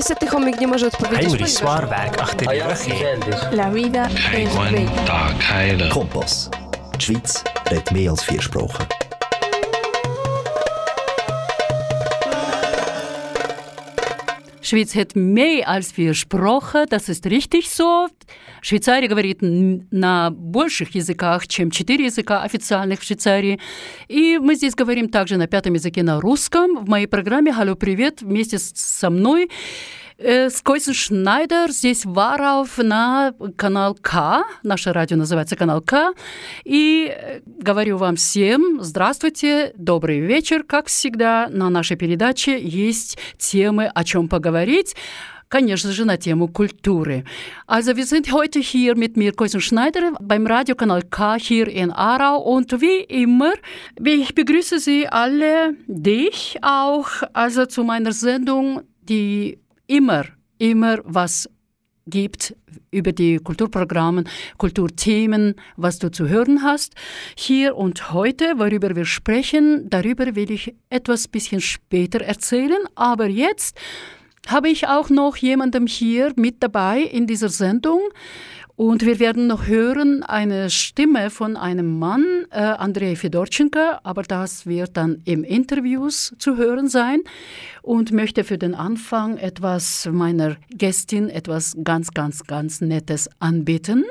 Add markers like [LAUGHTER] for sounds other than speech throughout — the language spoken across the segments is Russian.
niestety chomik nie może odpowiedzieć. Henry, zwaar werk achter de rug. La vida es bella. Kompass. Die Schweiz redt meer als vier sprachen. Швейц hat mehr als vier Sprachen, das ist richtig so. Швейцария говорит на больших языках, чем четыре языка официальных в Швейцарии. И мы здесь говорим также на пятом языке на русском. В моей программе «Халlo, привет» вместе со мной э, с Койсен Шнайдер. Здесь Варов на канал К. Наше радио называется канал К. И э, говорю вам всем здравствуйте, добрый вечер. Как всегда, на нашей передаче есть темы, о чем поговорить. Конечно же, на тему Kultur. Also wir sind heute hier mit mir, Koisen Schneider, beim Radiokanal K hier in Aarau. Und wie immer, ich begrüße Sie alle, dich auch, also zu meiner Sendung, die immer, immer was gibt über die Kulturprogramme, Kulturthemen, was du zu hören hast. Hier und heute, worüber wir sprechen, darüber will ich etwas bisschen später erzählen. Aber jetzt habe ich auch noch jemandem hier mit dabei in dieser Sendung. Und wir werden noch hören eine Stimme von einem Mann, äh, Andrei Fedorchenko, aber das wird dann im Interviews zu hören sein. Und möchte für den Anfang etwas meiner Gästin, etwas ganz, ganz, ganz Nettes anbieten.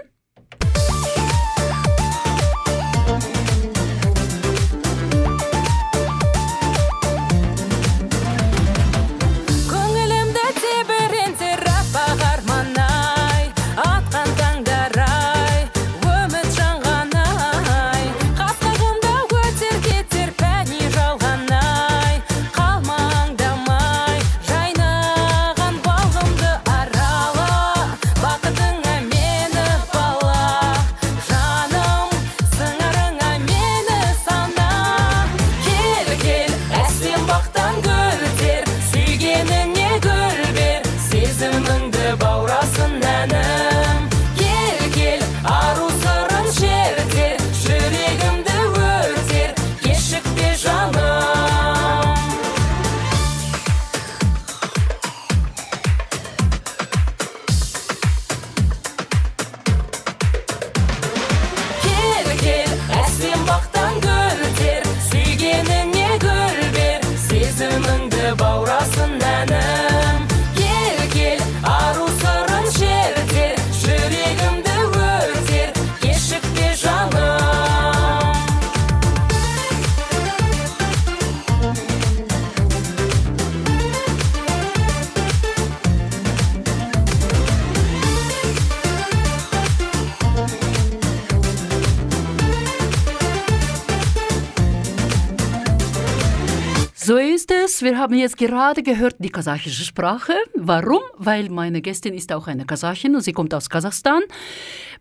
Wir haben jetzt gerade gehört die kasachische Sprache. Warum? Weil meine Gästin ist auch eine Kasachin und sie kommt aus Kasachстан.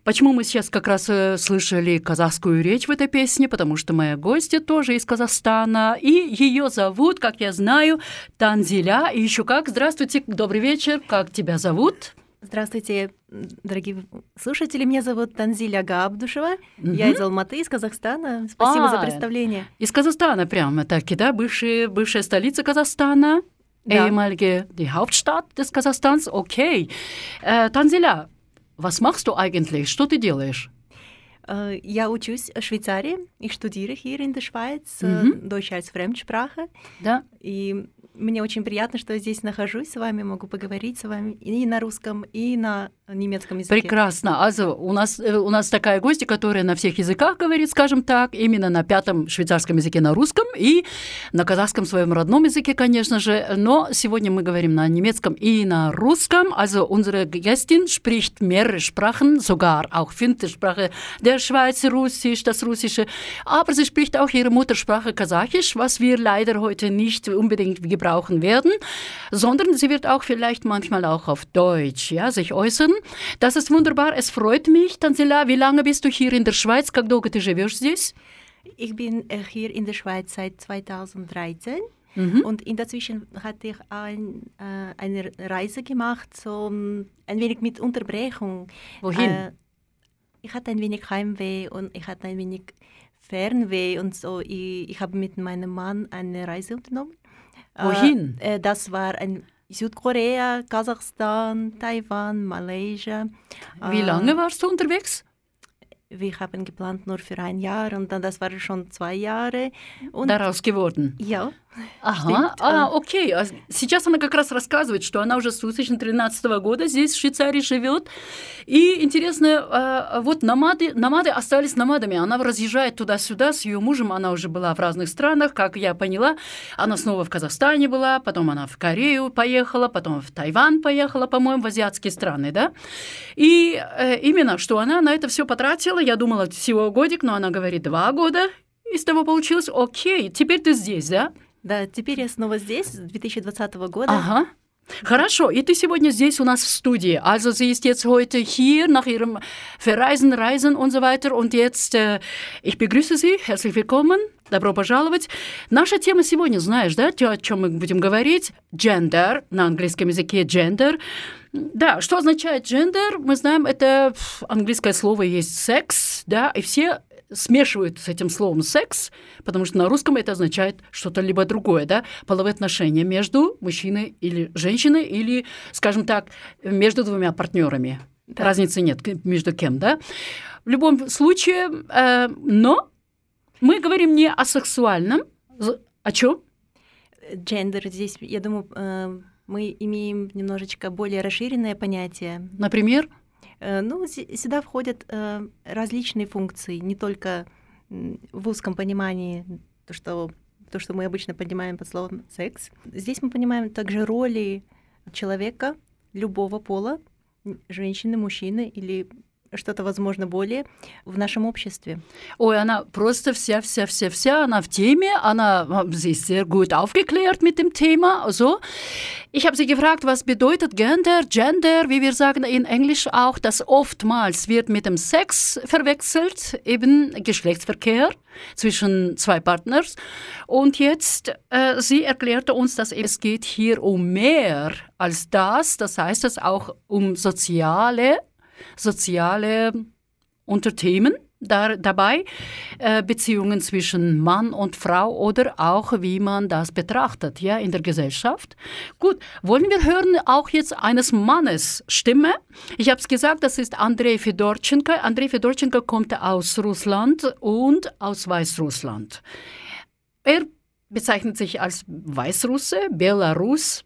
Почему мы сейчас как раз э, слышали казахскую речь в этой песне? Потому что моя гостья тоже из Казахстана. И ее зовут, как я знаю, Танзиля. И еще как. Здравствуйте, добрый вечер. Как тебя зовут? Здравствуйте, дорогие слушатели. Меня зовут Танзиля Габдушева. Я из Алматы, из Казахстана. Спасибо за А, представление. Из Казахстана прямо таки, да? Бывшая, бывшая столица Казахстана. Да. Ehemalige, die Hauptstadt des Kasachstans. Okay. Äh, Tanzila, was machst du eigentlich? Что ты делаешь? Э, Я учусь в Швейцарии. Ich studiere hier in der Schweiz Мгм. Deutsch als Fremdsprache. Да? И мне очень приятно, что я здесь нахожусь с вами, могу поговорить с вами и на русском, и на немецком языке. Прекрасно. Also, у нас, э, у нас такая гостья, которая на всех языках говорит, скажем так, именно на пятом швейцарском языке на русском и на казахском своем родном языке, конечно же. Но сегодня мы говорим на немецком и на русском. Also, unsere Gästin spricht mehrere Sprachen, sogar auch fünfte Sprache der Schweiz, Russisch, das Russische. Aber sie spricht auch ihre Muttersprache Kasachisch, was wir leider heute nicht unbedingt gebrauchen werden, sondern sie wird auch vielleicht manchmal auch auf Deutsch ja, sich äußern. Das ist wunderbar, es freut mich. Tanzila, wie lange bist du hier in der Schweiz? Как долго ты живешь здесь? Ich bin äh, hier in der Schweiz seit 2013. Mhm. Und in dazwischen hatte ich ein, äh, eine Reise gemacht, so mm, ein wenig mit Unterbrechung. Wohin? Äh, ich hatte ein wenig Heimweh und ich hatte ein wenig Fernweh und so. Ich, ich habe mit meinem Mann eine Reise unternommen. äh, Wohin? Äh, das war ein Südkorea, Kasachstan, Taiwan, Malaysia. Wie Äh, lange warst du unterwegs? Wir haben geplant nur für ein Jahr und dann das war schon zwei Jahre. Und Daraus geworden. ja, Ага, а, окей. А Сейчас она как раз рассказывает, что она уже с 2013 года здесь, в Швейцарии, живет. И интересно, а, вот намады, намады остались намадами. Она разъезжает туда-сюда с ее мужем. Она уже была в разных странах, как я поняла. Она снова в Казахстане была, потом она в Корею поехала, потом в Тайвань поехала, по-моему, в азиатские страны, да? И э, именно, что она на это все потратила, я думала, всего годик, но она говорит, два года. Из того получилось, окей, теперь ты здесь, да? Да, теперь я снова здесь, с 2020 года. Aha. Хорошо, и ты сегодня здесь у нас в студии. Also sie ist jetzt heute hier nach ihrem Verreisen, Reisen und so weiter. Und jetzt äh, ich begrüße Sie, herzlich willkommen, добро пожаловать. Наша тема сегодня, знаешь, да, о чем мы будем говорить? Gender, на английском языке gender. Да, что означает gender? Мы знаем, это английское слово есть секс, да, и все смешивают с этим словом секс, потому что на русском это означает что-то либо другое, да, половые отношения между мужчиной или женщиной, или, скажем так, между двумя партнерами. Да. Разницы нет между кем, да. В любом случае, э, но мы говорим не о сексуальном, о чем? Джендер здесь, я думаю, э, мы имеем немножечко более расширенное понятие. Например, Ну, зи- сюда входят э, различные функции, не только в узком понимании, то, что, то, что мы обычно понимаем под словом секс. Здесь мы понимаем также роли человека любого пола, женщины, мужчины или что-то, возможно, более в нашем обществе. Ой, она просто вся, вся, вся, вся, она в теме, она, sie ist sehr gut aufgeklärt mit dem Thema. So. Ich habe sie gefragt, was bedeutet Gender, Gender, wie wir sagen in Englisch auch, das oftmals wird mit dem Sex verwechselt, eben Geschlechtsverkehr zwischen zwei Partners. Und jetzt, äh, sie erklärte uns, dass es geht hier um mehr als das, das heißt es auch um soziale soziale Unterthemen da, dabei, äh, Beziehungen zwischen Mann und Frau oder auch wie man das betrachtet, ja, in der Gesellschaft. Gut, wollen wir hören auch jetzt eines Mannes Stimme? Ich habe es gesagt, das ist Andrei Fedorchenko. Andrei Fedorchenko kommt aus Russland und aus Weißrussland. Er bezeichnet sich als Weißrusse, Belarus.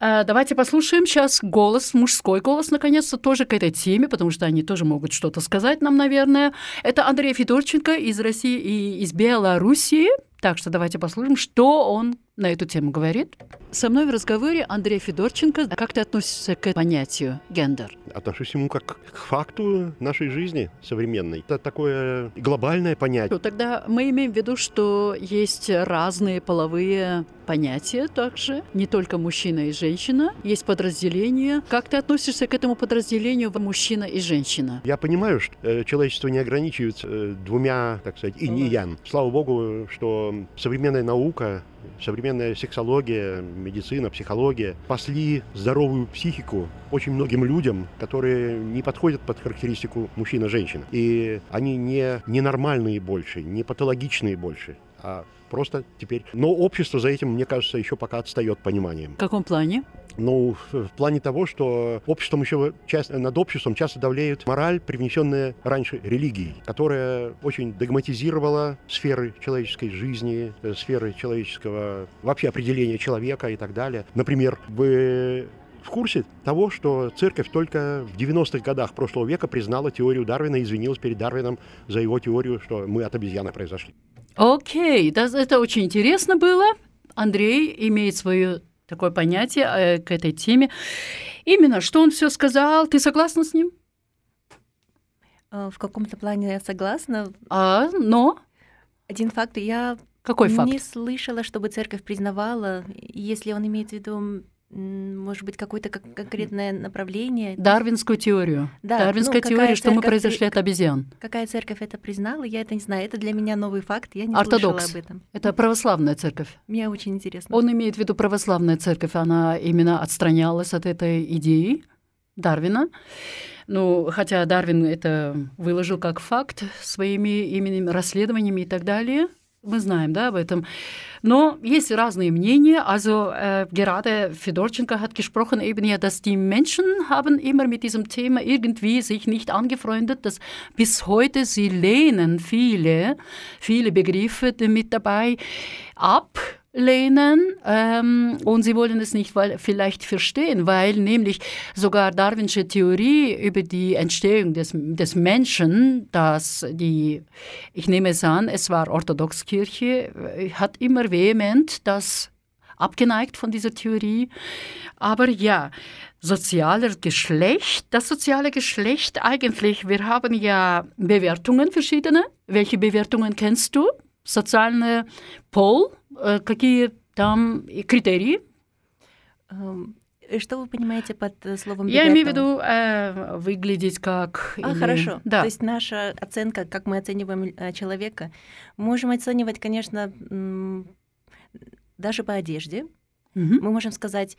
Э, Давайте послушаем сейчас голос, мужской голос, наконец-то, тоже к этой теме, потому что они тоже могут что-то сказать нам, наверное. Это Андрей Федорченко из России и из Белоруссии. Так что давайте послушаем, что он на эту тему говорит. Со мной в разговоре Андрей Федорченко. Как ты относишься к понятию гендер? Отношусь к нему как к факту нашей жизни современной. Это такое глобальное понятие. Ну, Тогда мы имеем в виду, что есть разные половые понятия также, не только мужчина и женщина. Есть подразделения. Как ты относишься к этому подразделению мужчина и женщина? Я понимаю, что э, человечество не ограничивается э, двумя, так сказать, инь и ян. Слава богу, что современная наука, современная сексология, медицина, психология спасли здоровую психику очень многим людям, которые не подходят под характеристику мужчина-женщина. И они не ненормальные больше, не патологичные больше, а просто теперь... Но общество за этим, мне кажется, еще пока отстает пониманием. В каком плане? Ну, в плане того, что обществом еще часто, над обществом часто давлеет мораль, привнесенная раньше религией, которая очень догматизировала сферы человеческой жизни, э, сферы человеческого, вообще определения человека и так далее. Например, вы в курсе того, что церковь только в 90-х годах прошлого века признала теорию Дарвина и извинилась перед Дарвином за его теорию, что мы от обезьяны произошли. Окей, да, это очень интересно было. Андрей имеет свое такое понятие э, к этой теме. Именно, что он все сказал. Ты согласна с ним? Э, В каком-то плане я согласна. А, но Один факт, я какой факт? не слышала, чтобы церковь признавала, если он имеет в виду, может быть, какое-то кон- конкретное направление. Дарвинскую теорию. Да, Дарвинская ну, теория, что мы произошли от обезьян. Какая церковь это признала, я это не знаю. Это для меня новый факт, я не Ортодокс. слышала об этом. Это православная церковь. Мне очень интересно. Он имеет в виду православная церковь. Она именно отстранялась от этой идеи Дарвина. Ну, хотя Дарвин это выложил как факт своими именем, расследованиями и так далее. мы знаем да, об этом. Но есть разные мнения. Also äh, gerade Fedorchenko hat gesprochen eben ja, dass die Menschen haben immer mit diesem Thema irgendwie sich nicht angefreundet, dass bis heute sie lehnen viele, viele Begriffe mit dabei ab ablehnen ähm, und sie wollen es nicht weil, vielleicht verstehen, weil nämlich sogar darwinsche Theorie über die Entstehung des, des Menschen, dass die, ich nehme es an, es war Orthodoxkirche, äh, hat immer vehement das abgeneigt von dieser Theorie. Aber ja, sozialer Geschlecht, das soziale Geschlecht eigentlich, wir haben ja Bewertungen verschiedene. Welche Bewertungen kennst du? Soziale Pol, какие там критерии? Эм, что вы понимаете под э, словом Я имею в виду э, выглядеть как... А, или... хорошо. Да. То есть наша оценка, как мы оцениваем э, человека, можем оценивать, конечно, даже по одежде. Угу. Мы можем сказать,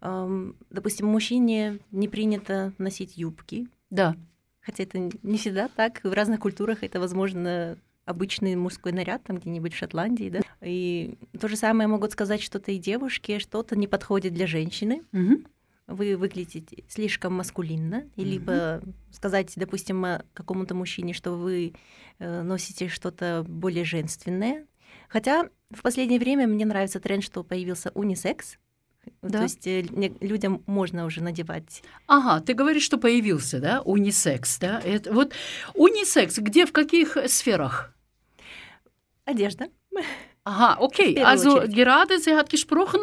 допустим, мужчине не принято носить юбки. Да. Хотя это не всегда так. В разных культурах это возможно обычный мужской наряд там где-нибудь в Шотландии, да. И то же самое могут сказать что-то и девушки, что-то не подходит для женщины. Угу. Вы выглядите слишком маскулинно, и угу. либо сказать, допустим, какому-то мужчине, что вы э, носите что-то более женственное. Хотя в последнее время мне нравится тренд, что появился унисекс. Да. То есть э, людям можно уже надевать. Ага, ты говоришь, что появился, да, унисекс, да? Это, вот унисекс, где, в каких сферах? Одежда. Aha, okay. Also gerade sie hat gesprochen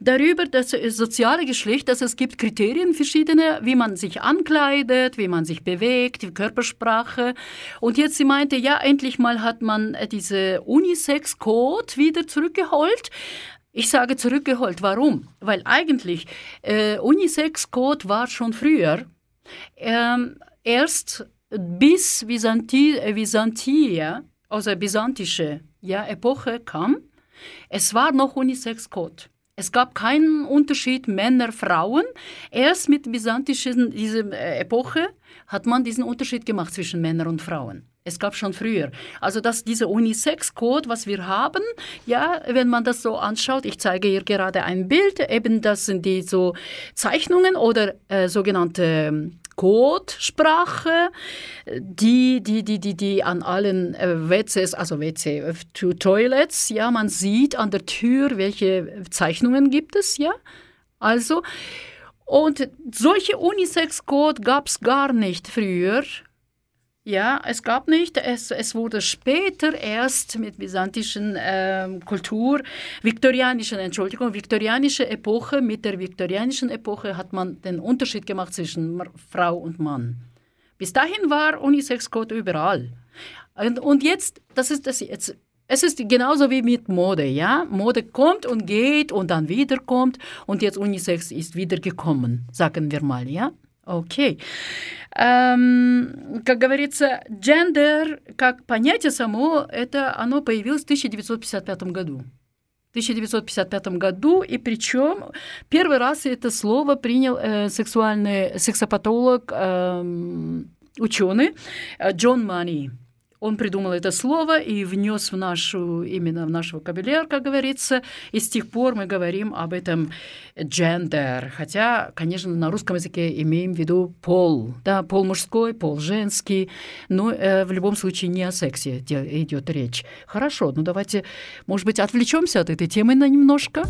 darüber, dass das soziale Geschlecht, dass es gibt Kriterien verschiedene, wie man sich ankleidet, wie man sich bewegt, die Körpersprache. Und jetzt sie meinte, ja, endlich mal hat man diese Unisex-Code wieder zurückgeholt. Ich sage zurückgeholt. Warum? Weil eigentlich äh, Unisex-Code war schon früher. Ähm, erst bis Byzanti Byzantier, also byzantische ja, Epoche kam, es war noch Unisex-Code. Es gab keinen Unterschied Männer, Frauen. Erst mit byzantischen dieser äh, Epoche hat man diesen Unterschied gemacht zwischen Männern und Frauen. Es gab schon früher. Also dass dieser Unisex-Code, was wir haben, ja, wenn man das so anschaut, ich zeige hier gerade ein Bild, eben das sind die so Zeichnungen oder äh, sogenannte ähm, Codesprache, die, die, die, die, die an allen äh, WCs, also WC äh, to Toilets, ja, man sieht an der Tür, welche Zeichnungen gibt es, ja. Also, und solche Unisex-Code gab es gar nicht früher. Ja, es gab nicht. Es, es wurde später erst mit byzantischen äh, Kultur, viktorianischen, Entschuldigung, viktorianische Epoche, mit der viktorianischen Epoche hat man den Unterschied gemacht zwischen Frau und Mann. Bis dahin war Unisex-Code überall. Und, und jetzt, das ist das jetzt, es ist genauso wie mit Mode, ja? Mode kommt und geht und dann wiederkommt und jetzt Unisex ist wieder gekommen, sagen wir mal, ja? Окей. Эм, как говорится, гендер как понятие само, это оно появилось в 1955 году. В 1955 году, и причем первый раз это слово принял э, сексуальный сексопатолог, э, ученый э, Джон Мани. Он придумал это слово и внес в нашу, именно в наш вокабуляр, как говорится, и с тех пор мы говорим об этом gender, хотя, конечно, на русском языке имеем в виду пол, да, пол мужской, пол женский, но э, в любом случае не о сексе идет речь. Хорошо, ну давайте, может быть, отвлечемся от этой темы на немножко.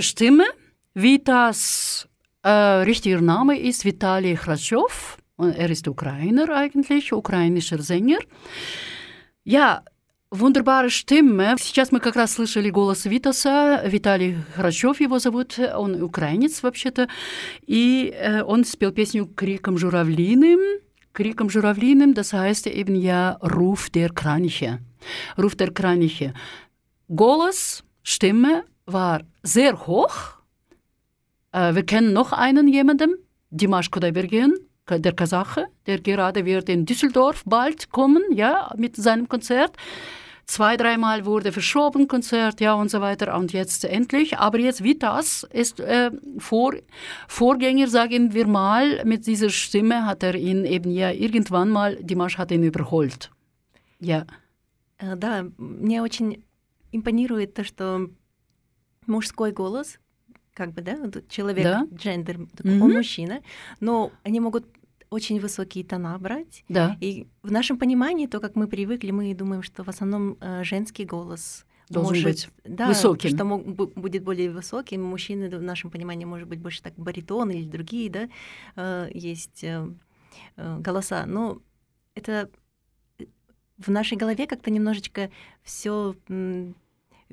Stimme, wie das äh, richtiger Name ist, Vitali Khrushchev. Und Er ist Ukrainer eigentlich, украинский Sänger. Ja, wunderbare Stimme. Сейчас мы как раз слышали голос Витаса. Виталий Храчев его зовут. Он украинец вообще-то. И äh, он спел песню «Криком журавлиным». Криком журавлиным, das heißt eben ja Ruf der Kraniche. Ruf der Kraniche. Голос, Stimme war sehr hoch. Äh, wir kennen noch einen jemanden, Dimash Kudaibergen, der Kasache, der gerade wird in Düsseldorf bald kommen, ja, mit seinem Konzert. Zwei, dreimal wurde verschoben, Konzert, ja, und so weiter. Und jetzt endlich. Aber jetzt Vitas ist äh, vor, Vorgänger, sagen wir mal, mit dieser Stimme hat er ihn eben ja irgendwann mal, Dimash hat ihn überholt. Ja. Э, Да, мне очень импонирует то, что мужской голос, как бы, да, человек, Да. джендер, Мгм. он мужчина, но они могут очень высокие тона брать. Да, И в нашем понимании, то, как мы привыкли, мы думаем, что в основном э, женский голос Должен может, быть да, высоким. что мог- бу- будет более высоким. Мужчины в нашем понимании может быть больше так баритон или другие, да, э, есть э, голоса. Но это в нашей голове как-то немножечко все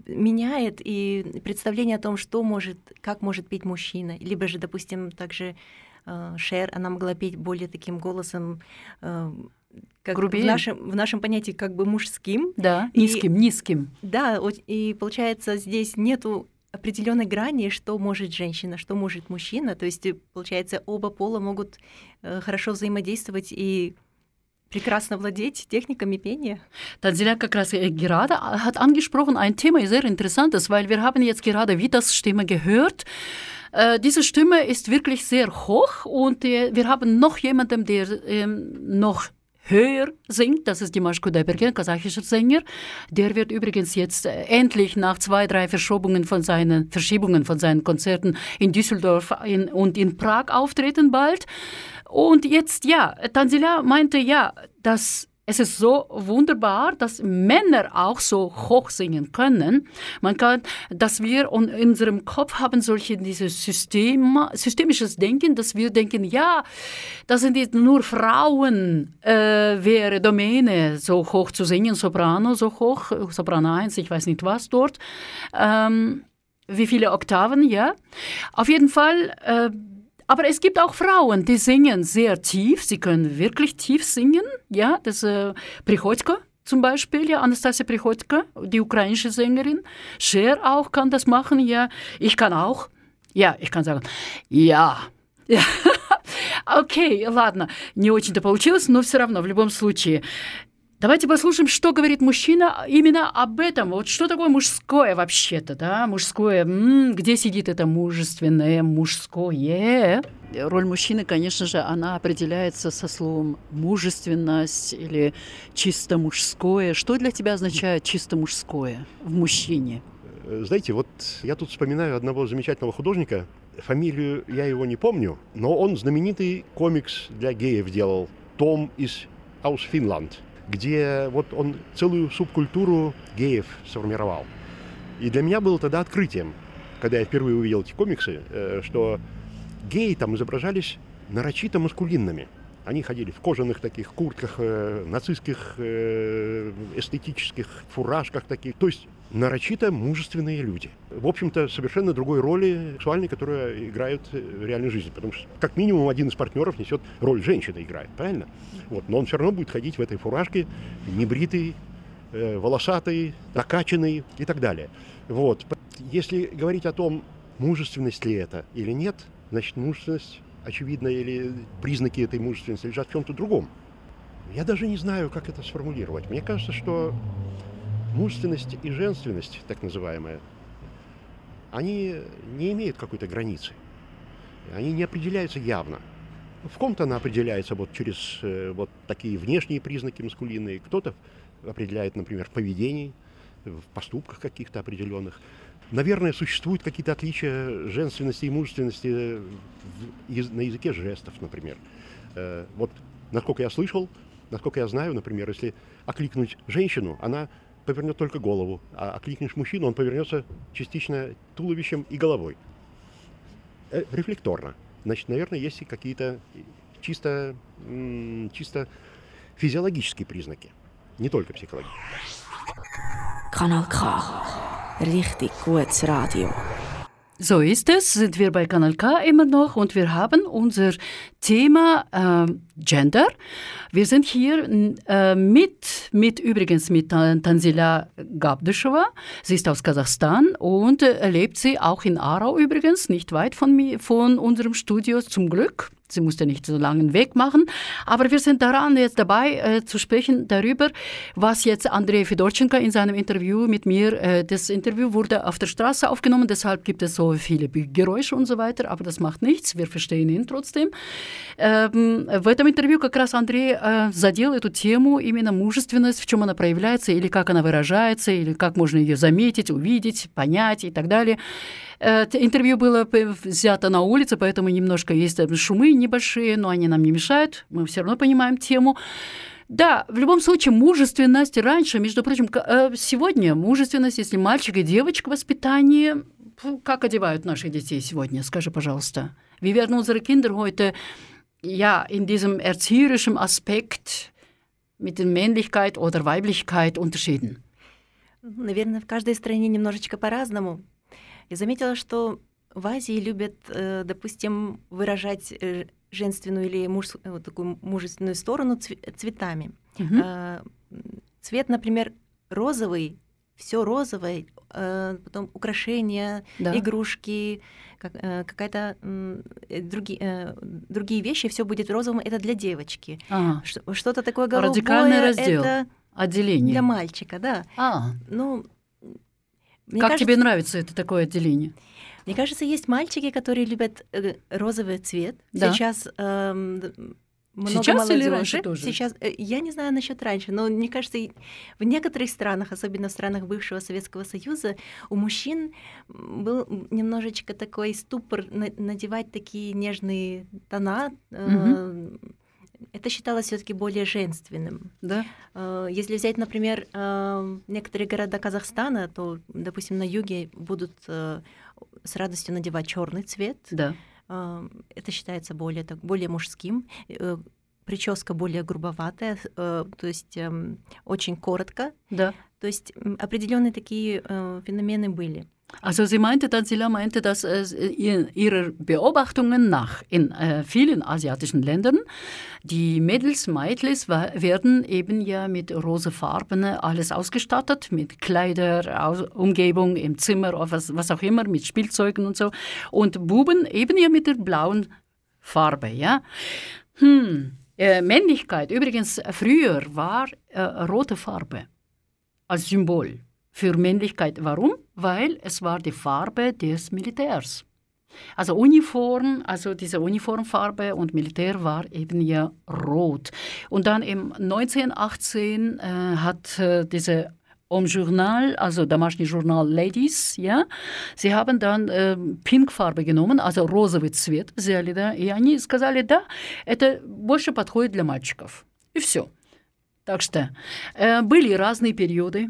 меняет и представление о том, что может, как может петь мужчина, либо же, допустим, также э, Шер, она могла петь более таким голосом, э, как в Грубее. нашем, в нашем понятии как бы мужским, да, И- низким, низким. да, и получается здесь нету определенной грани, что может женщина, что может мужчина. То есть, э, получается, оба пола могут э, хорошо взаимодействовать и прекрасно владеть техниками пения. Tanzila как раз äh, gerade hat angesprochen, ein Thema sehr interessantes, weil wir haben jetzt gerade Vitas Stimme gehört. Äh, diese Stimme ist wirklich sehr hoch und äh, wir haben noch jemanden, der ähm, noch höher singt. Das ist Dimash Kudaibergen, kasachischer Sänger. Der wird übrigens jetzt äh, endlich nach zwei, drei Verschobungen von seinen, Verschiebungen von seinen Konzerten in Düsseldorf in, und in Prag auftreten bald. Und jetzt, ja, Tansila meinte, ja, dass es ist so wunderbar, dass Männer auch so hoch singen können. Man kann, dass wir in unserem Kopf haben solche dieses System, systemisches Denken, dass wir denken, ja, das sind jetzt nur Frauen, äh, wäre Domäne, so hoch zu singen, Soprano so hoch, Soprano 1, ich weiß nicht was dort. Ähm, wie viele Oktaven, ja. Auf jeden Fall, äh, aber es gibt auch Frauen, die singen sehr tief. Sie können wirklich tief singen. Ja, das äh, Prichodka zum Beispiel, ja, Anastasia Prichodka, die ukrainische Sängerin. Cher auch kann das machen, ja. Ich kann auch. Ja, ich kann sagen, ja. [LAUGHS] ja. Окей, ладно, не очень-то получилось, но все равно, в любом случае. Давайте послушаем, что говорит мужчина именно об этом. Вот что такое мужское вообще-то, да? Мужское, м, где сидит это мужественное, мужское? Роль мужчины, конечно же, она определяется со словом мужественность или чисто мужское. Что для тебя означает чисто мужское в мужчине? Э, Знаете, вот я тут вспоминаю одного замечательного художника. Фамилию я его не помню, но он знаменитый комикс для геев делал. Том из Аус Финланд, где вот он целую субкультуру геев сформировал. И для меня было тогда открытием, когда я впервые увидел эти комиксы, э, что геи там изображались нарочито маскулинными. Они ходили в кожаных таких куртках, э, нацистских, э, эстетических фуражках таких. То есть нарочито мужественные люди. В общем-то, совершенно другой роли сексуальной, которую играют э, в реальной жизни. Потому что, как минимум, один из партнеров несет роль женщины играет, правильно? Вот. Но он все равно будет ходить в этой фуражке, небритый, э, волосатый, накачанный и так далее. Вот. Если говорить о том, мужественность ли это или нет, значит, мужественность, очевидно, или признаки этой мужественности лежат в чем-то другом. Я даже не знаю, как это сформулировать. Мне кажется, что мужественность и женственность, так называемая, они не имеют какой-то границы. Они не определяются явно. В ком-то она определяется вот через э, вот такие внешние признаки маскулинные, кто-то определяет, например, в поведении, в поступках каких-то определенных. Наверное, существуют какие-то отличия женственности и мужественности яз- на языке жестов, например. Э, Вот, насколько я слышал, насколько я знаю, например, если окликнуть женщину, она повернет только голову, а окликнешь мужчину, он повернется частично туловищем и головой. Э, Рефлекторно. Значит, наверное, есть и какие-то чисто, чисто физиологические признаки, не только психологические. Kanal K. Richtig gutes Radio. So ist es, sind wir bei Kanal K immer noch und wir haben unser Thema ähm, Gender. Wir sind hier äh, mit, mit übrigens mit Tan- Tanzila Gabdishova. Sie ist aus Kasachstan und äh, lebt sie auch in Aarau übrigens, nicht weit von, mir, von unserem Studio zum Glück. Sie musste nicht so langen Weg machen. Aber wir sind daran jetzt dabei äh, zu sprechen darüber, was jetzt Andrei Fedorchenko in seinem Interview mit mir, äh, das Interview wurde auf der Straße aufgenommen, deshalb gibt es so viele Be- Geräusche und so weiter, aber das macht nichts, wir verstehen ihn trotzdem. Эм, В этом интервью как раз Андрей э, задел эту тему именно мужественность, в чем она проявляется, или как она выражается, или как можно ее заметить, увидеть, понять и так далее. Э, Интервью было взято на улице, поэтому немножко есть э, шумы небольшие, но они нам не мешают, мы все равно понимаем тему. Да, в любом случае, мужественность раньше, между прочим, э, сегодня мужественность, если мальчик и девочка в воспитании, фу, как одевают наших детей сегодня, скажи, пожалуйста. Werden unsere Kinder heute ja, in diesem erzieherischen Aspekt mit der Männlichkeit oder Weiblichkeit unterschieden? Наверное, в каждой стране немножечко по-разному. Я заметила, что в Азии любят, э, допустим, выражать э, женственную или муж- э, вот такую мужественную сторону цве- цветами. М, Цвет, например, розовый, все розовое, потом украшения, Да. игрушки, как- какая-то м, други- э, другие вещи, все будет розовым. Это для девочки. Ага, Что-то такое голубое. Радикальный раздел. Это отделение. для мальчика, да. А, Ну, мне как кажется, тебе нравится это такое отделение? Мне кажется, есть мальчики, которые любят э, розовый цвет. Да. Сейчас д- много Сейчас или молодежи. раньше тоже? Сейчас, э, я не знаю насчет раньше, но мне кажется, в некоторых странах, особенно в странах бывшего Советского Союза, у мужчин был немножечко такой ступор на- надевать такие нежные тона. э, Это считалось все-таки более женственным. Да? Э, Если взять, например, э, некоторые города Казахстана, то, допустим, на юге будут э, с радостью надевать черный цвет. Да. Это считается более, так, более мужским. Прическа более грубоватая, то есть эм, очень коротко. Да. То есть м, определенные такие э, феномены были. Also sie meinte dann, Silla meinte, dass äh, ihr- ihrer Beobachtungen nach in äh, vielen asiatischen Ländern die Mädels, Meidlis wa- werden eben ja mit rosafarben alles ausgestattet, mit Kleider, Aus Umgebung im Zimmer, oder was, was auch immer, mit Spielzeugen und so. Und Buben eben ja mit der blauen Farbe, ja. Hm. Äh, Männlichkeit, übrigens, früher war äh, rote Farbe als Symbol für Männlichkeit. Warum? Weil es war die Farbe des Militärs. Also Uniform, also diese Uniformfarbe und Militär war eben ja rot. Und dann im 1918 äh, hat äh, diese Om Journal, also Домашний Journal Ladies, ja, sie haben dann äh, Pinkfarbe genommen, also розовый цвет взяли, да, и они сказали, да, это больше подходит для мальчиков. И все. Так что äh, были разные периоды.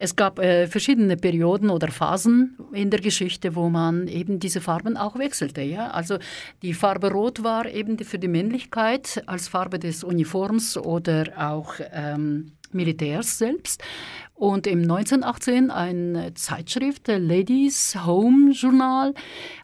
Es gab äh, verschiedene Perioden oder Phasen in der Geschichte, wo man eben diese Farben auch wechselte. Ja? Also die Farbe Rot war eben die- für die Männlichkeit als Farbe des Uniforms oder auch ähm, Militärs selbst. Und im 1918 eine Zeitschrift, der Ladies Home Journal,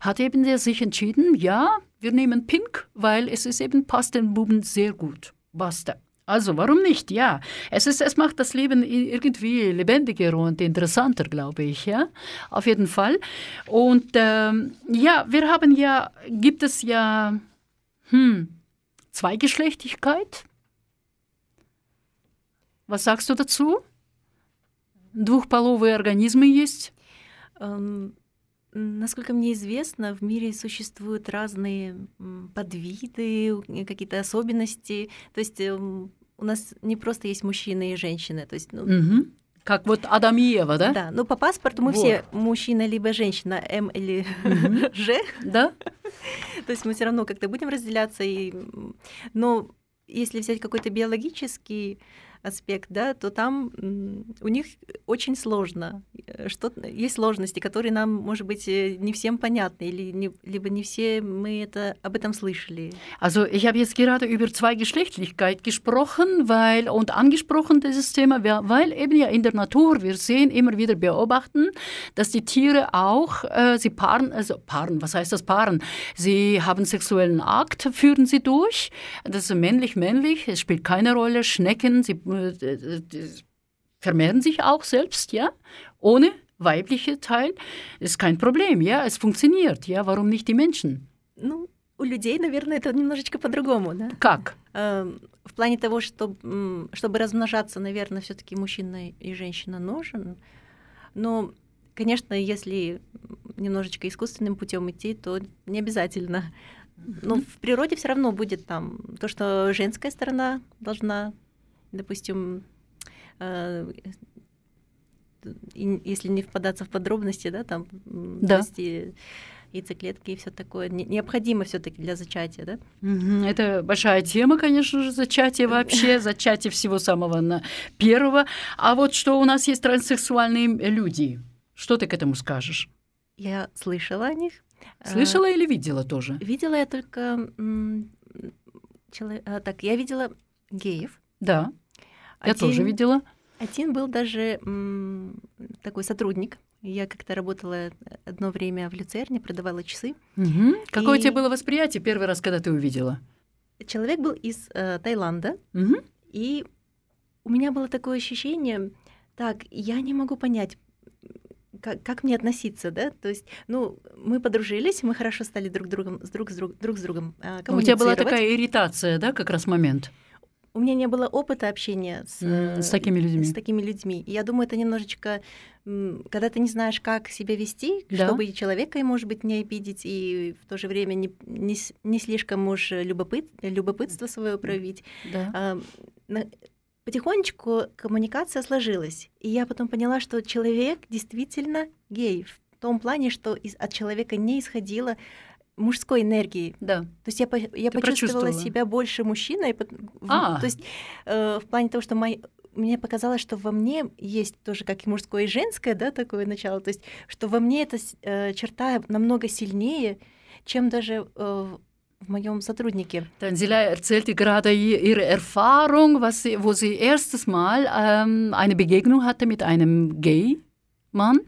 hat eben der sich entschieden, ja, wir nehmen Pink, weil es ist eben passt den Buben sehr gut. Basta. Also warum nicht? Ja, es ist, es macht das Leben i- irgendwie lebendiger und interessanter, glaube ich. Ja, auf jeden Fall. Und ähm, ja, wir haben ja, gibt es ja hm, Zweigeschlechtigkeit. Was sagst du dazu? Двухполовые организмы есть. Эм, Насколько мне известно, в мире существуют разные м, подвиды, э, какие-то особенности. То есть эм, у нас не просто есть мужчины и женщины. То есть, ну, Мгм. Как вот Адам и Ева, да? да, но по паспорту мы Вот. все мужчина либо женщина, М или Мгм. [LAUGHS] Ж. Да? [LAUGHS] То есть мы все равно как-то будем разделяться. И... Но если взять какой-то биологический аспект, да, то там м, у них очень сложно. Э, Что есть сложности, которые нам, может быть, э, не всем понятны, или не, либо не все мы это об этом слышали. Also ich habe jetzt gerade über Zweigeschlechtlichkeit gesprochen, weil und angesprochen dieses Thema, wer- weil eben ja in der Natur wir sehen immer wieder beobachten, dass die Tiere auch äh, sie paaren, also paaren, was heißt das paaren? Sie haben sexuellen Akt, führen sie durch. Das ist männlich männlich, es spielt keine Rolle. Schnecken, sie äh, äh, äh, vermehren sich auch selbst, ja, ohne weibliche Teil ist kein Problem, ja, es funktioniert, ja, warum nicht die Menschen? Ну, у людей, наверное, это немножечко по-другому, да? Как? Эм, В плане того, что, чтобы размножаться, наверное, все таки мужчина и женщина нужен. Но, конечно, если немножечко искусственным путем идти, то не обязательно. Но в природе все равно будет там то, что женская сторона должна, допустим, э, если не впадаться в подробности, да, там, Да. то есть и яйцеклетки и все такое, не- необходимо все-таки для зачатия, да? Это большая тема, конечно же, зачатие вообще, [LAUGHS] зачатие всего самого на первого. А вот что у нас есть транссексуальные люди. Что ты к этому скажешь? Я слышала о них. Э, Слышала или видела тоже? Видела я только м, чело- а, так, я видела геев. Да, я Один- тоже видела. Один был даже м, такой сотрудник. Я как-то работала одно время в люцерне, продавала часы. Мгм. Какое у И- тебя было восприятие первый раз, когда ты увидела? Человек был из э, Таиланда, Мгм. и у меня было такое ощущение, так, я не могу понять, как, как мне относиться, да? То есть, ну, мы подружились, мы хорошо стали друг другом, с друг с друг, друг с другом э, У тебя была такая ирритация, да, как раз момент У меня не было опыта общения с, э, с такими людьми. с такими людьми. И я думаю, это немножечко когда ты не знаешь, как себя вести, Да. чтобы и человека, может быть, не обидеть, и в то же время не, не, не слишком уж любопыт, любопытство свое проявить. Да. А, Потихонечку коммуникация сложилась, и я потом поняла, что человек действительно гей в том плане, что из- от человека не исходило мужской энергии. Да. То есть я, по- я Ты почувствовала себя больше мужчиной, А. то есть э, в плане того, что мой, мне показалось, что во мне есть тоже как и мужское, и женское, да, такое начало, то есть что во мне эта э, черта намного сильнее, чем даже э, в моем сотруднике. Daniela erzählte gerade ihre Erfahrung, was sie, wo sie erstes Mal ähm, eine Begegnung hatte mit einem Gay-Mann.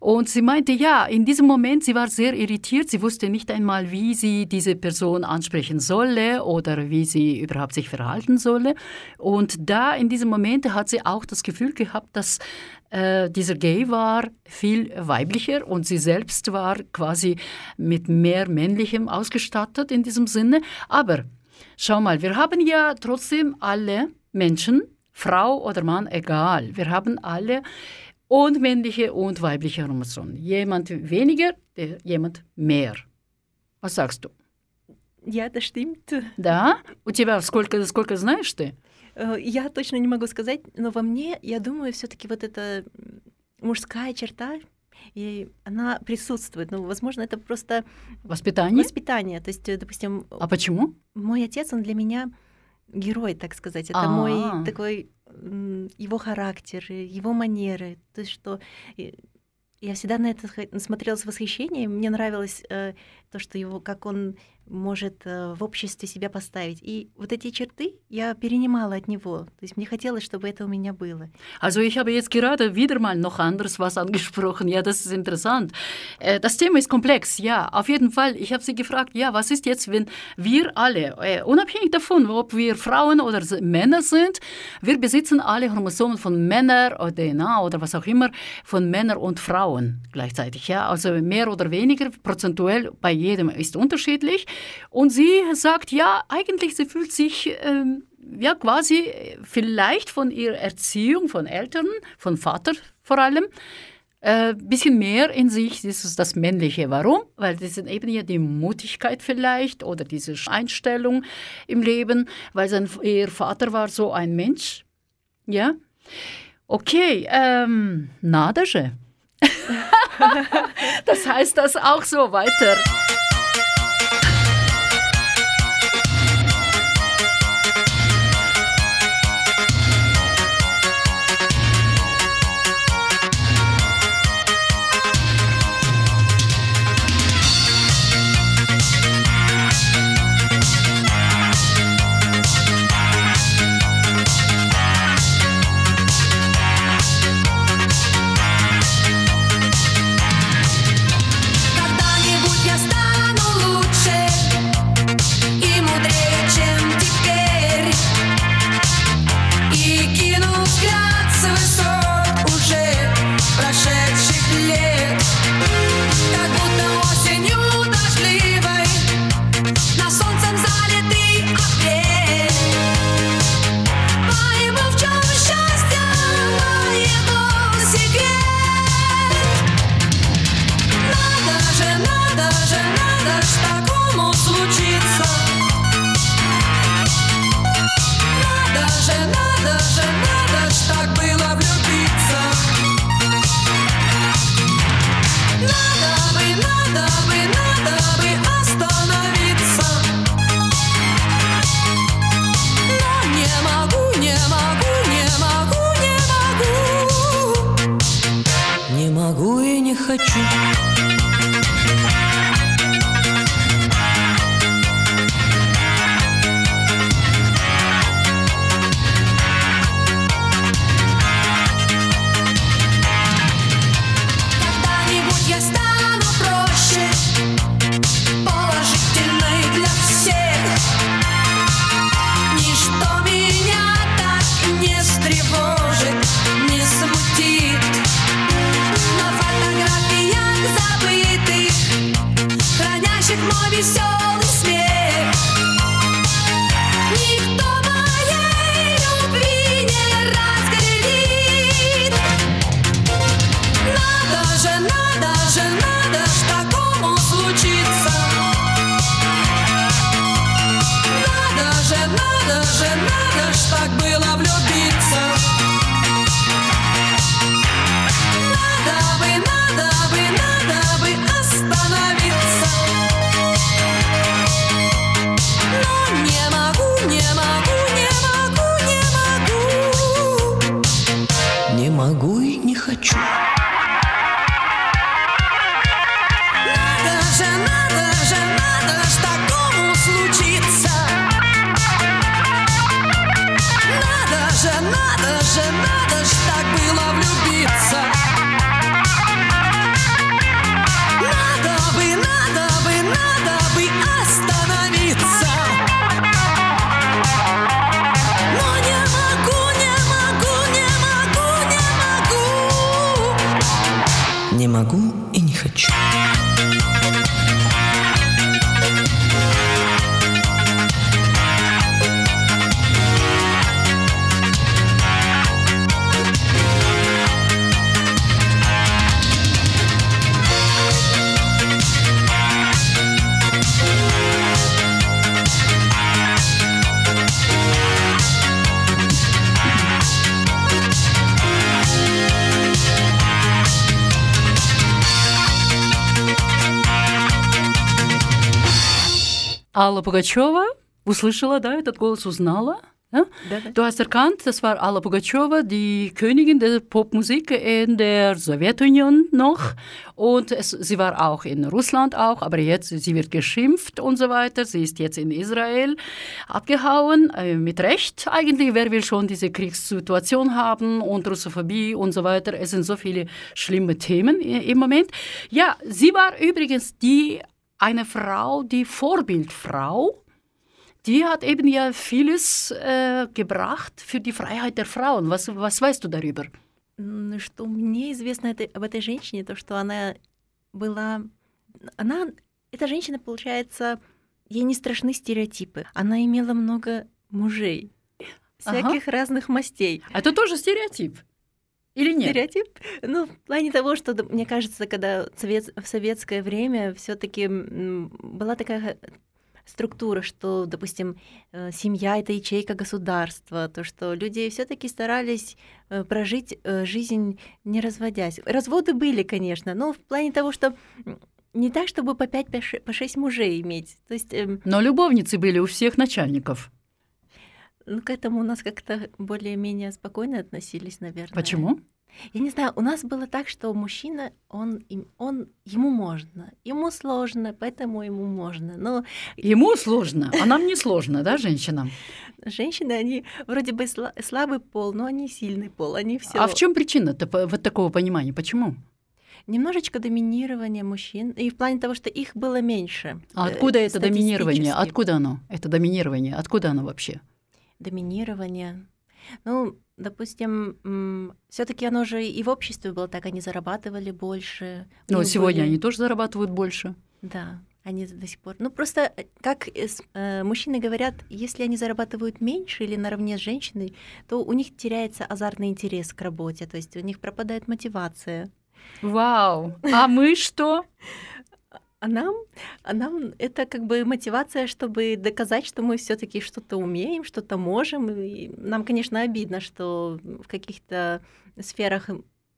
Und sie meinte, ja, in diesem Moment, sie war sehr irritiert. Sie wusste nicht einmal, wie sie diese Person ansprechen solle oder wie sie überhaupt sich verhalten solle. Und da in diesem Moment hat sie auch das Gefühl gehabt, dass äh, dieser Gay war viel weiblicher und sie selbst war quasi mit mehr männlichem ausgestattet in diesem Sinne. Aber schau mal, wir haben ja trotzdem alle Menschen, Frau oder Mann, egal. Wir haben alle und männliche und weibliche Chromosomen. Jemand weniger, der- jemand mehr. Was sagst du? Я, это stimmt. Да? У тебя сколько, сколько знаешь ты? Э, Я точно не могу сказать, но во мне, я думаю, все-таки вот эта мужская черта, и она присутствует. Ну, возможно, это просто Воспитание? воспитание. То есть, э, допустим, А почему? мой отец, он для меня герой, так сказать. Это А. мой такой его характер, его манеры. То есть, что я всегда на это смотрела с восхищением. Мне нравилось э, то, что его, как он может э, в обществе себя поставить. И вот эти черты я перенимала от него. То есть мне хотелось, чтобы это у меня было. Also ich habe jetzt gerade wieder mal noch anderes was angesprochen. Ja, das ist interessant. Äh, Das Thema ist komplex, ja, auf jeden Fall. Ich habe Sie gefragt, ja, was ist jetzt, wenn wir alle, äh, unabhängig davon, ob wir Frauen oder s- Männer sind, wir besitzen alle Chromosomen von Männern oder DNA oder was auch immer, von Männern und Frauen gleichzeitig. Ja, also mehr oder weniger prozentuell bei jedem ist unterschiedlich. Und sie sagt, ja, eigentlich sie fühlt sich ähm, ja quasi vielleicht von ihrer Erziehung, von Eltern, von Vater vor allem, ein äh, bisschen mehr in sich, das ist das Männliche. Warum? Weil das ist eben ja die Mutigkeit vielleicht oder diese Einstellung im Leben, weil sein, ihr Vater war so ein Mensch. Ja? Okay, ähm, Nadage. [LAUGHS] das heißt das auch so weiter. Алла Пугачева услышала, да, этот голос узнала. Ja? Да-да. Du hast erkannt, das war Alla Pugacheva, die Königin der Popmusik in der Sowjetunion noch. Und es, sie war auch in Russland auch, aber jetzt, sie wird geschimpft und so weiter. Sie ist jetzt in Israel abgehauen, äh, mit Recht eigentlich. Wer will schon diese Kriegssituation haben und Russophobie und so weiter. Es sind so viele schlimme Themen i- im Moment. Ja, sie war übrigens die, eine Frau, die Vorbildfrau die hat eben ja vieles äh, gebracht für die Freiheit der Frauen. Was, was weißt du darüber? Что мне известно об этой женщине, то, что она была... Она... Эта женщина, получается, ей не страшны стереотипы. Она имела много мужей. Ага. Всяких разных мастей. Это тоже стереотип. Или нет? Стереотип? Ну, в плане того, что, мне кажется, когда в советское время все таки была такая структура, что, допустим, э, семья это ячейка государства, то, что люди все-таки старались э, прожить э, жизнь не разводясь. Разводы были, конечно, но в плане того, что не так, чтобы по 5 по ше- по 6 мужей иметь. То есть эм, Но любовницы были у всех начальников. ну, к этому у нас как-то более-менее спокойно относились, наверное. Почему? Я не знаю, у нас было так, что мужчина, он, он ему можно, ему сложно, поэтому ему можно. Но Ему сложно, а нам не сложно, да, женщинам? женщины, они вроде бы сла- слабый пол, но они сильный пол, они все. А в чем причина-то по- вот такого понимания? Почему? Немножечко доминирование мужчин, и в плане того, что их было меньше. А э, откуда это доминирование? Откуда оно? Это доминирование, откуда оно вообще? Доминирование. Ну, допустим, все таки оно же и в обществе было так, они зарабатывали больше. Но них сегодня были- они тоже зарабатывают больше. Да, они до сих пор. Ну, просто, э, как э, э, мужчины говорят, если они зарабатывают меньше или наравне с женщиной, то у них теряется азартный интерес к работе, то есть у них пропадает мотивация. Вау! А мы что? А нам, а нам это как бы мотивация, чтобы доказать, что мы все таки что-то умеем, что-то можем. И нам, конечно, обидно, что в каких-то сферах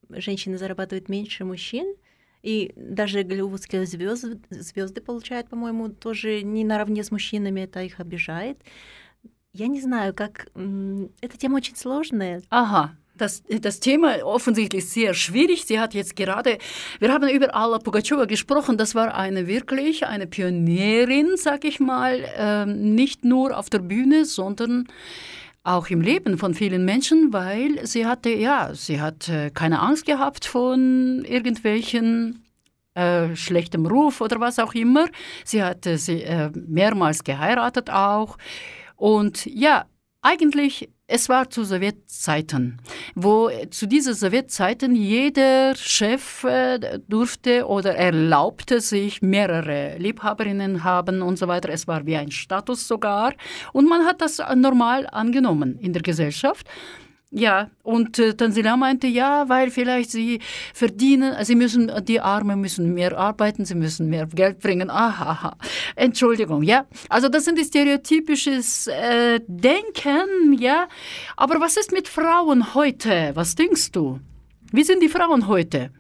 женщины зарабатывают меньше мужчин. И даже голливудские звезды, звезды получают, по-моему, тоже не наравне с мужчинами, это их обижает. Я не знаю, как... Эта тема очень сложная. Aha, das, das Thema offensichtlich sehr schwierig. Sie hat jetzt gerade, wir haben über Alla Pugacheva gesprochen, das war eine wirklich eine Pionierin, sag ich mal, ähm, nicht nur auf der Bühne, sondern auch im Leben von vielen Menschen, weil sie hatte, ja, sie hat äh, keine Angst gehabt von irgendwelchen äh, schlechtem Ruf oder was auch immer. Sie hatte sie äh, mehrmals geheiratet auch. Und ja, eigentlich, es war zu Sowjetzeiten, wo äh, zu diesen Sowjetzeiten jeder Chef äh, durfte oder erlaubte sich mehrere Liebhaberinnen haben und so weiter. Es war wie ein Status sogar. Und man hat das normal angenommen in der Gesellschaft. Ja, und äh, Tansila meinte, ja, weil vielleicht sie verdienen, also sie müssen, die Armen müssen mehr arbeiten, sie müssen mehr Geld bringen. Aha, aha. Entschuldigung, ja. Also das sind die stereotypisches äh, Denken, ja. Aber was ist mit Frauen heute? Was denkst du? Wie sind die Frauen heute?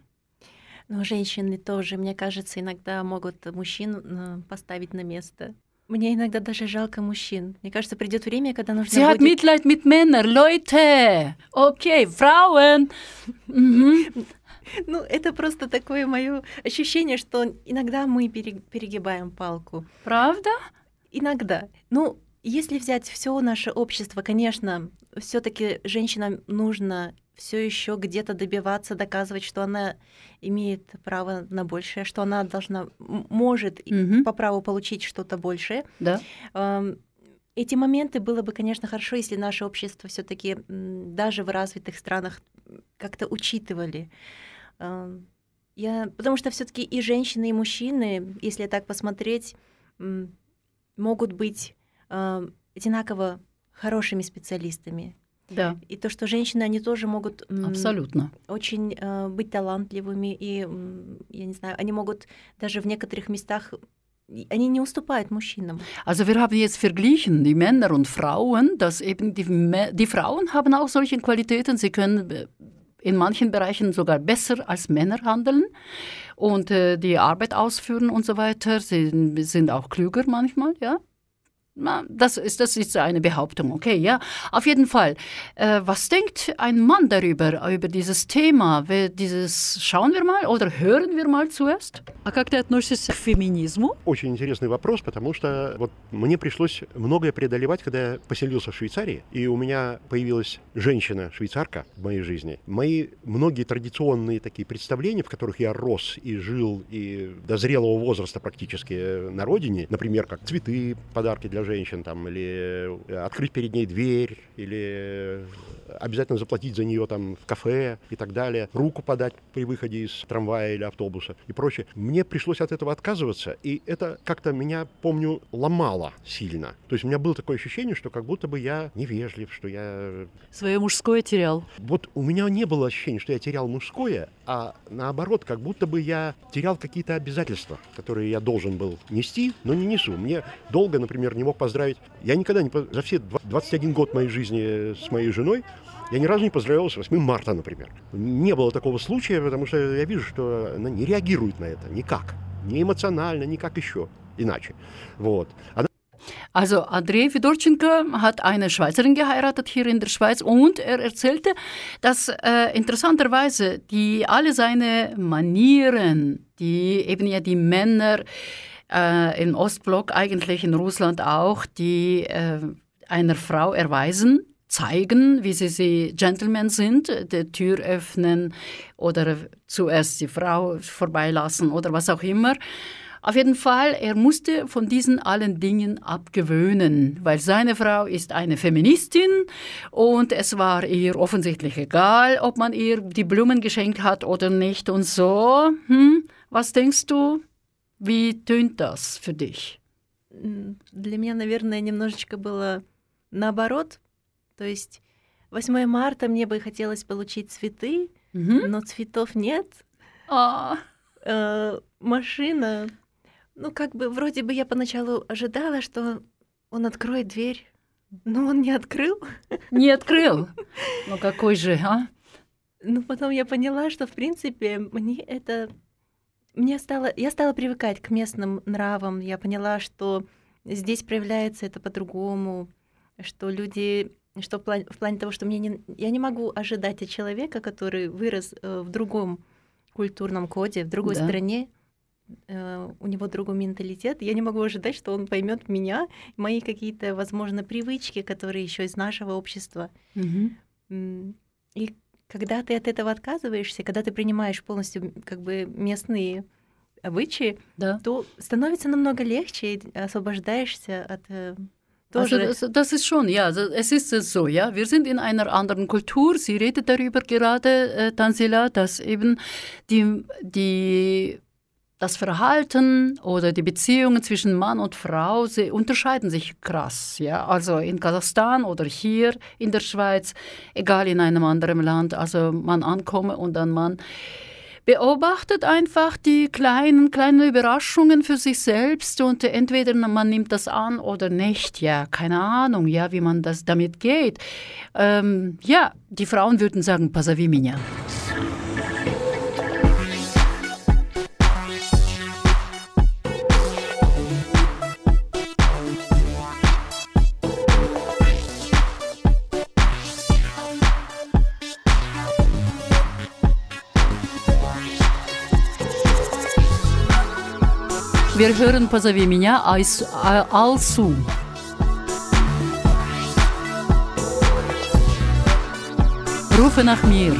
Но женщины тоже, мне кажется, иногда могут мужчин э, поставить на место. Мне иногда даже жалко мужчин. Мне кажется, придет время, когда нужно Sie hat будет... Mitleid mit Männern, Leute. Okay, Frauen. Mhm. Ну, это просто такое мое ощущение, что иногда мы пере- перегибаем палку. Правда? Иногда. Ну, если взять все наше общество, конечно, все-таки женщинам нужно все еще где-то добиваться, доказывать, что она имеет право на большее, что она должна, может Мгм. по праву получить что-то большее. Да. Эти моменты было бы, конечно, хорошо, если наше общество все-таки даже в развитых странах как-то учитывали. Я, потому что все-таки и женщины, и мужчины, если так посмотреть, могут быть одинаково хорошими специалистами. Да, И то, что женщины, они тоже могут м, абсолютно. очень э, быть талантливыми, и, м, я не знаю, они могут даже в некоторых местах, и они не уступают мужчинам. Also wir haben jetzt verglichen die Männer und Frauen, dass eben die, Mä- die Frauen haben auch solche Qualitäten, sie können äh, in manchen Bereichen sogar besser als Männer handeln und äh, die Arbeit ausführen und so weiter. Sie sind auch klüger manchmal, ja. Na, das, ist, das ist eine Behauptung, okay, ja. Auf jeden Fall. Äh, was denkt ein Mann darüber, über dieses Thema? Wer- Dieses, schauen wir mal oder hören wir mal zuerst? А как ты относишься к феминизму? Очень интересный вопрос, потому что вот мне пришлось многое преодолевать, когда я поселился в Швейцарии, и у меня появилась женщина-швейцарка в моей жизни. Мои многие традиционные такие представления, в которых я рос и жил, и до зрелого возраста практически на родине, например, как цветы, подарки для женщин, там, или открыть перед ней дверь, или обязательно заплатить за нее там в кафе и так далее, руку подать при выходе из трамвая или автобуса и прочее. Мне пришлось от этого отказываться, и это как-то меня, помню, ломало сильно. То есть у меня было такое ощущение, что как будто бы я невежлив, что я... Свое мужское терял. Вот у меня не было ощущения, что я терял мужское, а наоборот, как будто бы я терял какие-то обязательства, которые я должен был нести, но не несу. Мне долго, например, не мог поздравить. Я никогда не... За все два- 21 год моей жизни с моей женой я ни разу не поздравлял с 8 марта, например. Не было такого случая, потому что я вижу, что она не реагирует на это никак. Не эмоционально, никак еще. Иначе. Вот. Она Also Andrei Fedorchenko hat eine Schweizerin geheiratet hier in der Schweiz und er erzählte, dass äh, interessanterweise die alle seine Manieren, die eben ja die Männer äh, im Ostblock, eigentlich in Russland auch, die äh, einer Frau erweisen, zeigen, wie sie, sie Gentlemen sind, die Tür öffnen oder zuerst die Frau vorbeilassen oder was auch immer. Auf jeden Fall, er musste von diesen allen Dingen abgewöhnen, weil seine Frau ist eine Feministin und es war ihr offensichtlich egal, ob man ihr die Blumen geschenkt hat oder nicht und so. Hm? Was denkst du? Wie tönt das für dich? М, Для меня, наверное, немножечко было наоборот. То есть 8 марта мне бы хотелось получить цветы, Mhm. но цветов нет. Ah, Э, машина. Ну, как бы, вроде бы я поначалу ожидала, что он откроет дверь, но он не открыл. не открыл. Ну какой же, а? Но потом я поняла, что, в принципе, мне это... Мне стало... Я стала привыкать к местным нравам. Я поняла, что здесь проявляется это по-другому, что люди... Что в плане, в плане того, что мне не... я не могу ожидать от человека, который вырос э, в другом культурном коде, в другой Да. стране, у него другой менталитет. Я не могу ожидать, что он поймет меня, мои какие-то, возможно, привычки, которые еще из нашего общества. М, И когда ты от этого отказываешься, когда ты принимаешь полностью как бы местные обычаи, Да. то становится намного легче, и освобождаешься от э, Also тоже. das, das ist schon, ja, also es ist so, ja. Wir sind in einer anderen Kultur. Sie redet darüber gerade, äh, Tansila, dass eben die, die das Verhalten oder die Beziehungen zwischen Mann und Frau, sie unterscheiden sich krass. Ja? Also in Kasachstan oder hier in der Schweiz, egal in einem anderen Land, also man ankomme und dann man beobachtet einfach die kleinen, kleinen Überraschungen für sich selbst und entweder man nimmt das an oder nicht. Ja, keine Ahnung, ja, wie man das damit geht. Ähm, ja, die Frauen würden sagen, позови меня. Hören «Позови меня» Айс- А- Алсу. Nach mir.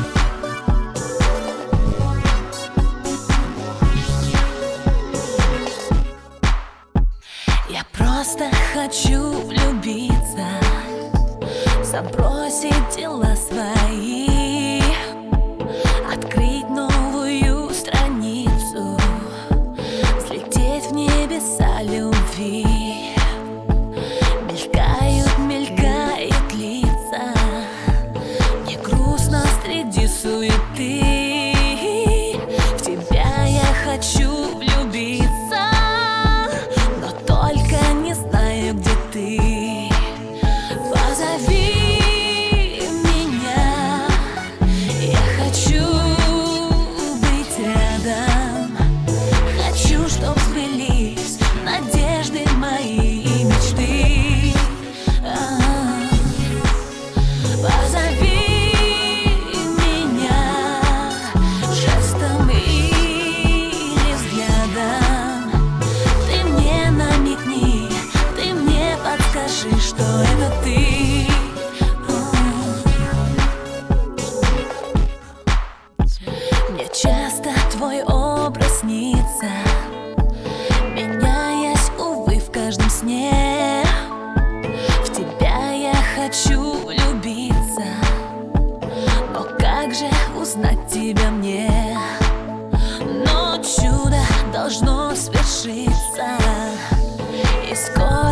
Я просто хочу влюбиться Забросить дела свои должно свершиться И скоро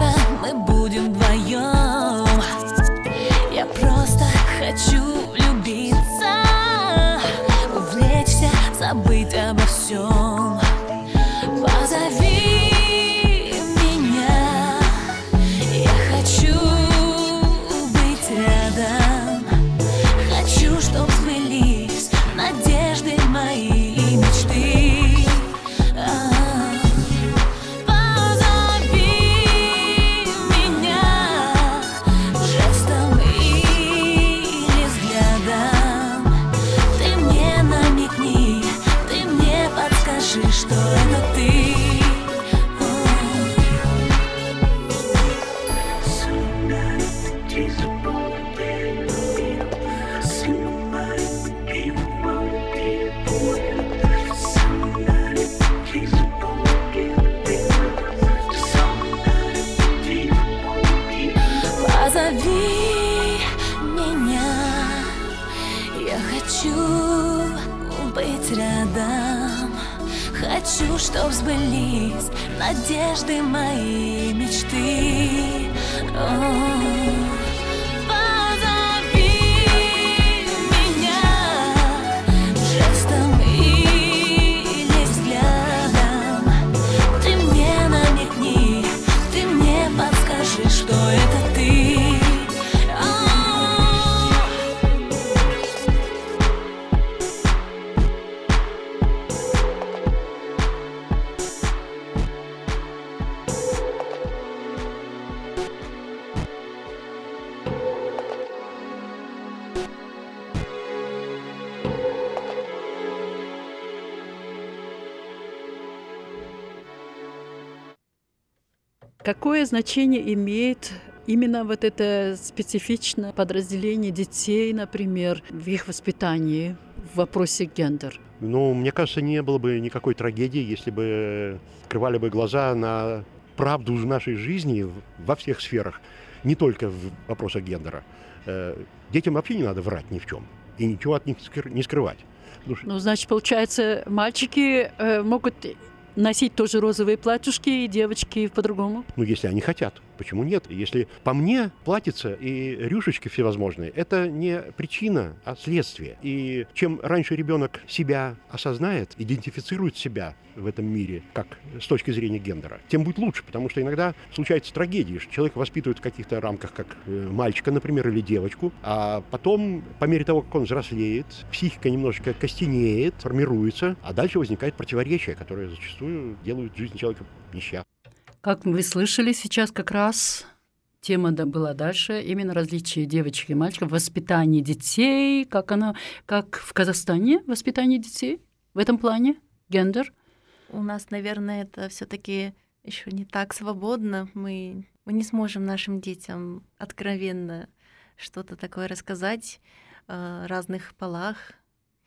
Какое значение имеет именно вот это специфичное подразделение детей, например, в их воспитании в вопросе гендер? Ну, мне кажется, не было бы никакой трагедии, если бы открывали бы глаза на правду в нашей жизни во всех сферах, не только в вопросах гендера. Э, Детям вообще не надо врать ни в чем и ничего от них не скрывать. Потому что- Ну, значит, получается, мальчики э, могут носить тоже розовые платьюшки и девочки по-другому? Ну, если они хотят. Почему нет? Если по мне платьица и рюшечки всевозможные, это не причина, а следствие. И чем раньше ребенок себя осознает, идентифицирует себя в этом мире, как с точки зрения гендера, тем будет лучше, потому что иногда случаются трагедии, что человек воспитывает в каких-то рамках, как э, мальчика, например, или девочку, а потом, по мере того, как он взрослеет, психика немножечко костенеет, формируется, а дальше возникает противоречие, которое зачастую делают жизнь человека несчастной. Как вы слышали сейчас как раз тема была дальше, именно различия девочек и мальчиков, воспитание детей, как оно, как в Казахстане воспитание детей в этом плане, гендер. У нас, наверное, это все-таки еще не так свободно. Мы, мы не сможем нашим детям откровенно что-то такое рассказать о разных полах.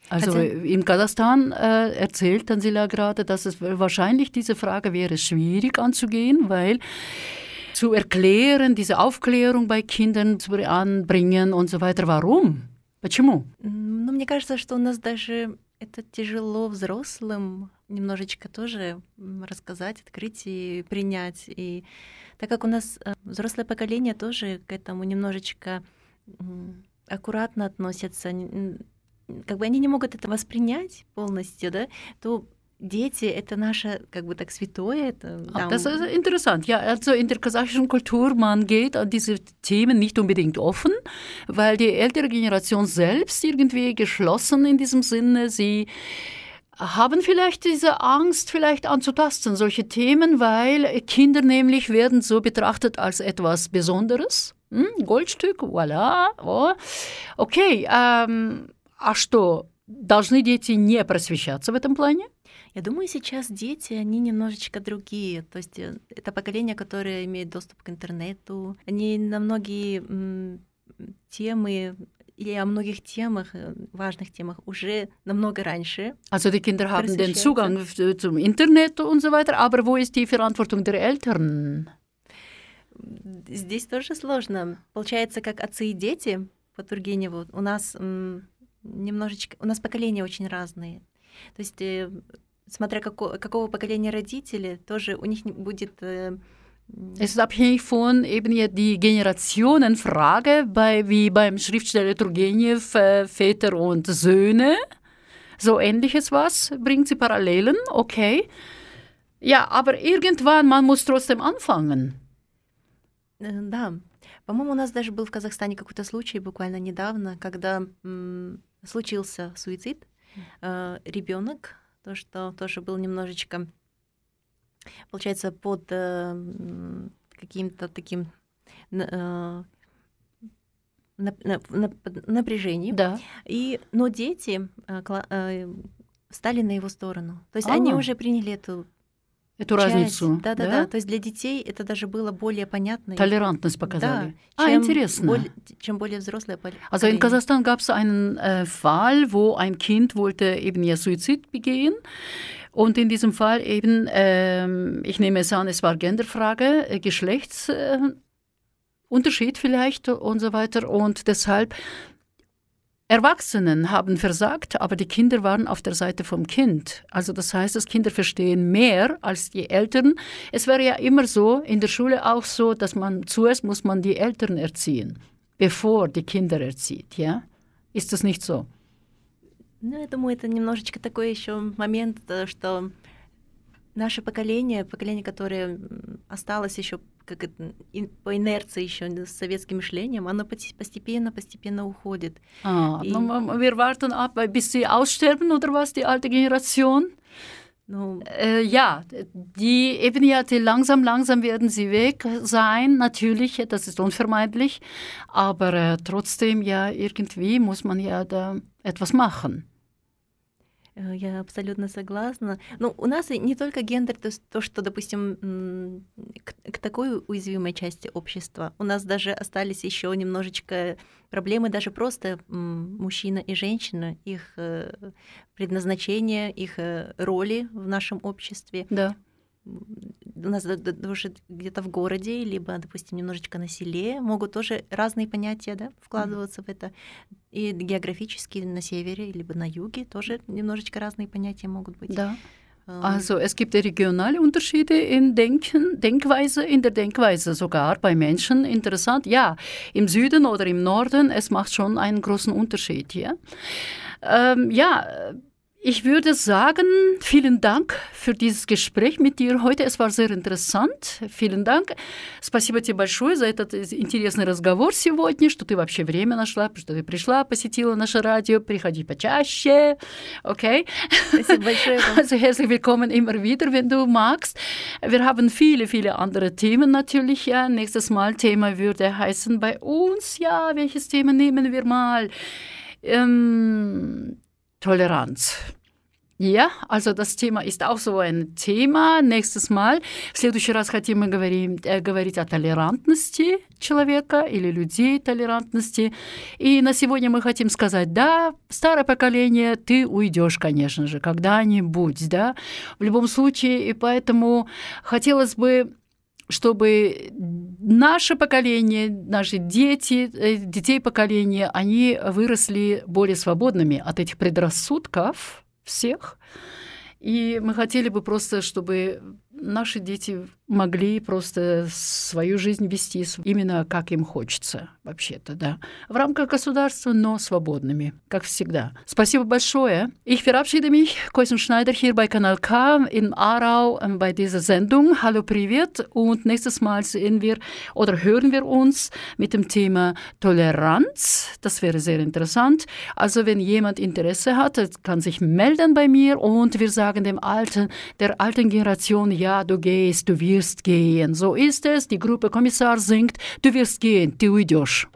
Also in Kasachstan äh, erzählt Tansila gerade, dass es wahrscheinlich diese Frage wäre schwierig anzugehen, weil zu erklären, diese Aufklärung bei Kindern zu anbringen und so weiter. Warum? Почему? Ну, мне кажется, что у нас даже это тяжело взрослым немножечко тоже рассказать, открыть и принять. И так как у нас э, взрослое поколение тоже к этому немножечко аккуратно относятся, как бы они не могут это воспринять полностью, да, то дети — это наше, как бы так, святое. Это, Ah, там, Das ist interessant. Ja, also in der kasachischen Kultur, man geht an diese Themen nicht unbedingt offen, weil die ältere Generation selbst irgendwie geschlossen in diesem Sinne, sie haben vielleicht diese Angst, vielleicht anzutasten, solche Themen, weil Kinder nämlich werden so betrachtet als etwas Besonderes. М, Goldstück, voilà. О. Окей, ам, а что, должны дети не просвещаться в этом плане? Я думаю, сейчас дети, они немножечко другие. То есть э, это поколение, которое имеет доступ к интернету. Они на многие темы или о многих темах, э, важных темах уже намного раньше. Also die Kinder haben den. Zugang zum Internet und so weiter, aber wo ist die Verantwortung der Eltern? Здесь тоже сложно. Получается, как отцы и дети по Тургеневу. У нас м, немножечко... У нас поколения очень разные. То есть, э, смотря како- какого поколения родители, тоже у них будет... э, Es ist abhängig von eben die Generationenfrage, bei, wie beim Schriftsteller Turgenev, äh, Väter und Söhne. So ähnliches was, bringt sie Parallelen, okay. Ja, aber irgendwann, man muss trotzdem anfangen. Э, Да. По-моему, у нас даже был в Казахстане какой-то случай буквально недавно, когда м, случился суицид. ребенок, то, что тоже был немножечко, получается, под э, каким-то таким э, нап- нап- нап- напряжением. Да. И, но дети э, э, стали на его сторону. То есть они А. уже приняли эту Эту часть. разницу. Да, да, да. То есть для детей это даже было более понятно. и- Толерантность показали. Да, а, чем интересно. более- чем более взрослое пол- Also in поколение. Kasachstan gab es einen äh, Fall, wo ein Kind wollte eben ja Suizid begehen. Und in diesem Fall eben, ähm, ich nehme es an, es war Genderfrage, äh, Geschlechtsunterschied äh, Unterschied vielleicht und so weiter. Und deshalb, Erwachsenen haben versagt, aber die Kinder waren auf der Seite vom Kind. Also das heißt, dass Kinder verstehen mehr als die Eltern. Es wäre ja immer so, in der Schule auch so, dass man zuerst muss man die Eltern erziehen, bevor die Kinder erzieht, ja? Ist das nicht so? Ну, я думаю, это немножечко такой еще момент, э, что наше поколение, поколение, которое м, осталось еще как это, ин- по инерции еще с советским мышлением, оно поти- постепенно, постепенно уходит. Ah, I- nun, wir warten ab, bis sie aussterben oder was, die alte Generation? Ну, Äh, ja, die eben ja, die langsam, langsam werden sie weg sein, natürlich, das ist unvermeidlich, aber äh, trotzdem ja, irgendwie muss man ja da etwas machen. Э, я абсолютно согласна. Ну, у нас не только гендер, то то, что, допустим, к, к такой уязвимой части общества. У нас даже остались еще немножечко проблемы, даже просто мужчина и женщина, их э, предназначение, их э, роли в нашем обществе. Да. У нас да- да- даже где-то в городе, либо, допустим, немножечко на селе могут тоже разные понятия да, вкладываться в это. И географически на севере, либо на юге тоже немножечко разные понятия могут быть. Да. Ähm, Also es gibt regionale Unterschiede in Denken, Denkweise, in der Denkweise sogar bei Menschen. Interessant, ja, im Süden oder im Norden, es macht schon einen großen Unterschied hier. Ähm, ja, ich würde sagen, vielen Dank für dieses Gespräch mit dir heute. Es war sehr interessant. Vielen Dank. Спасибо тебе большое за этот интересный разговор сегодня, что ты вообще время нашла, что ты пришла, посетила наше радио. Приходи почаще. Okay? Спасибо большое вам. Also [LAUGHS] herzlich willkommen immer wieder, wenn du magst. Wir haben viele, viele andere Themen natürlich. Ja. Nächstes Mal Thema würde heißen bei uns. Ja, welches Thema nehmen wir mal? Ähm, Toleranz. Ja, also das Thema ist auch so ein Thема. Nächstes Mal. В следующий раз хотим мы говорим, э, говорить о толерантности человека или людей толерантности. И на сегодня мы хотим сказать, да, старое поколение, ты уйдешь, конечно же, когда-нибудь, да, в любом случае. И поэтому хотелось бы чтобы наше поколение, наши дети, э, детей поколения, они выросли более свободными от этих предрассудков всех. И мы хотели бы просто, чтобы наши дети могли просто свою жизнь вести с- именно как им хочется, вообще-то, да. В рамках государства, но свободными, как всегда. Спасибо большое. Ich verabschiede mich, Koisen Schneider hier bei Kanal K in Aarau ähm, bei dieser Sendung. Hallo, Privet. Und nächstes Mal sehen wir oder hören wir uns mit dem Thema Toleranz. Das wäre sehr interessant. Also, wenn jemand Interesse hat, der kann sich melden bei mir und wir sagen dem Alten, der alten Generation, ja, du gehst, du wirst gehen. So ist es, die Gruppe Kommissar singt, du wirst gehen, Theoidisch.